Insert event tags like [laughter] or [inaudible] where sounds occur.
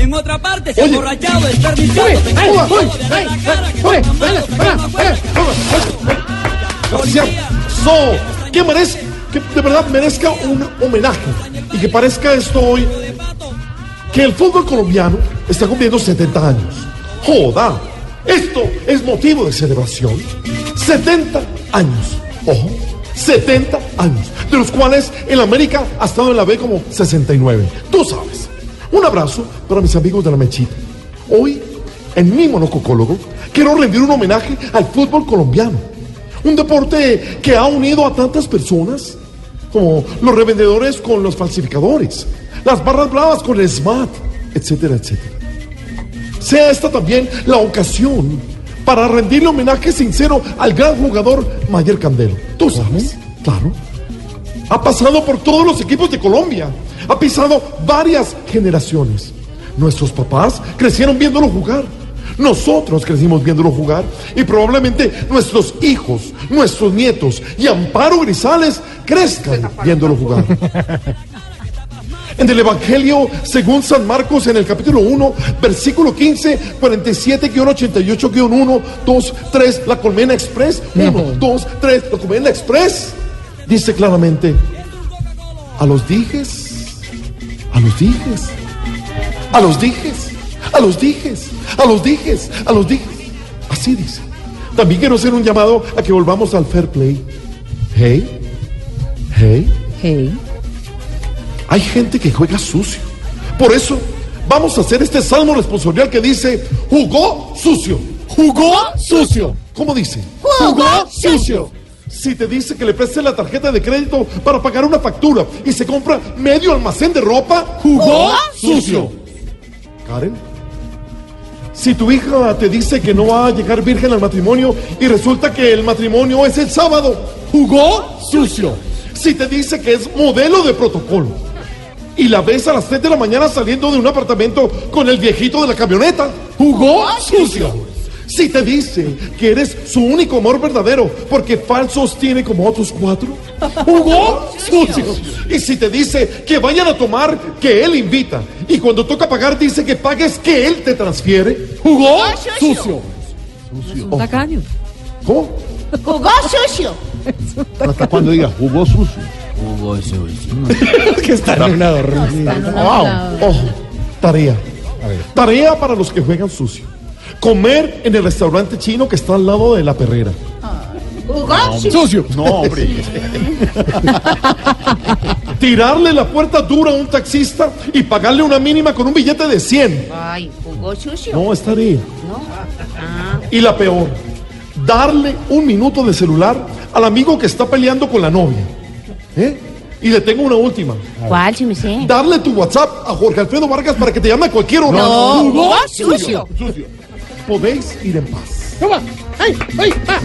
En otra parte se ha emborrachado, desperdiciado. Que merezca, que de verdad merezca un homenaje y que parezca esto hoy que el fútbol colombiano está cumpliendo 70 años. Joda, esto es motivo de celebración. 70 años, ojo, 70 años, de los cuales el América ha estado en la B como 69. Tú sabes. Un abrazo para mis amigos de la Mechita. Hoy, en mi monococólogo, quiero rendir un homenaje al fútbol colombiano. Un deporte que ha unido a tantas personas, como los revendedores con los falsificadores, las barras bravas con el SMAT, etcétera, etcétera. Sea esta también la ocasión para rendirle homenaje sincero al gran jugador Mayer Candelo. Tú sabes, claro. Ha pasado por todos los equipos de Colombia. Ha pisado varias generaciones. Nuestros papás crecieron viéndolo jugar. Nosotros crecimos viéndolo jugar. Y probablemente nuestros hijos, nuestros nietos y Amparo Grisales crezcan viéndolo jugar. En el Evangelio, según San Marcos, en el capítulo 1, versículo 15, 47-88-1, 2, 3, la Colmena Express, 1, 2, 3, la Colmena Express, dice claramente, a los dijes, a los dijes, a los dijes, a los dijes, a los dijes, a los dijes. Así dice. También quiero hacer un llamado a que volvamos al fair play. Hey, hey. Hey. Hay gente que juega sucio. Por eso vamos a hacer este salmo responsorial que dice, jugó sucio. Jugó sucio. ¿Cómo dice? Jugó sucio. Si te dice que le prestes la tarjeta de crédito para pagar una factura y se compra medio almacén de ropa, jugó sucio. Karen. Si tu hija te dice que no va a llegar virgen al matrimonio y resulta que el matrimonio es el sábado, jugó sucio. Si te dice que es modelo de protocolo y la ves a las 3 de la mañana saliendo de un apartamento con el viejito de la camioneta, jugó sucio. Si te dice que eres su único amor verdadero porque falsos tiene como otros cuatro, jugó sucio. Y si te dice que vayan a tomar, que él invita. Y cuando toca pagar dice que pagues, que él te transfiere, jugó sucio. Un tacaño. ¿Cómo? Jugó sucio. Hasta cuando diga jugó sucio. [laughs] que está en una Wow. Ojo, tarea. Tarea para los que juegan sucio. Comer en el restaurante chino que está al lado de la perrera. No, hombre. [laughs] Tirarle la puerta dura a un taxista y pagarle una mínima con un billete de 100. Ay, jugó sucio. No, es tarea. Y la peor, darle un minuto de celular al amigo que está peleando con la novia. ¿Eh? Y le tengo una última. ¿Cuál, si me sé? Darle tu WhatsApp a Jorge Alfredo Vargas para que te llame a cualquier hora. No, jugó sucio. Sucio. Podéis ir en paz. ¡Ay, ay, ah!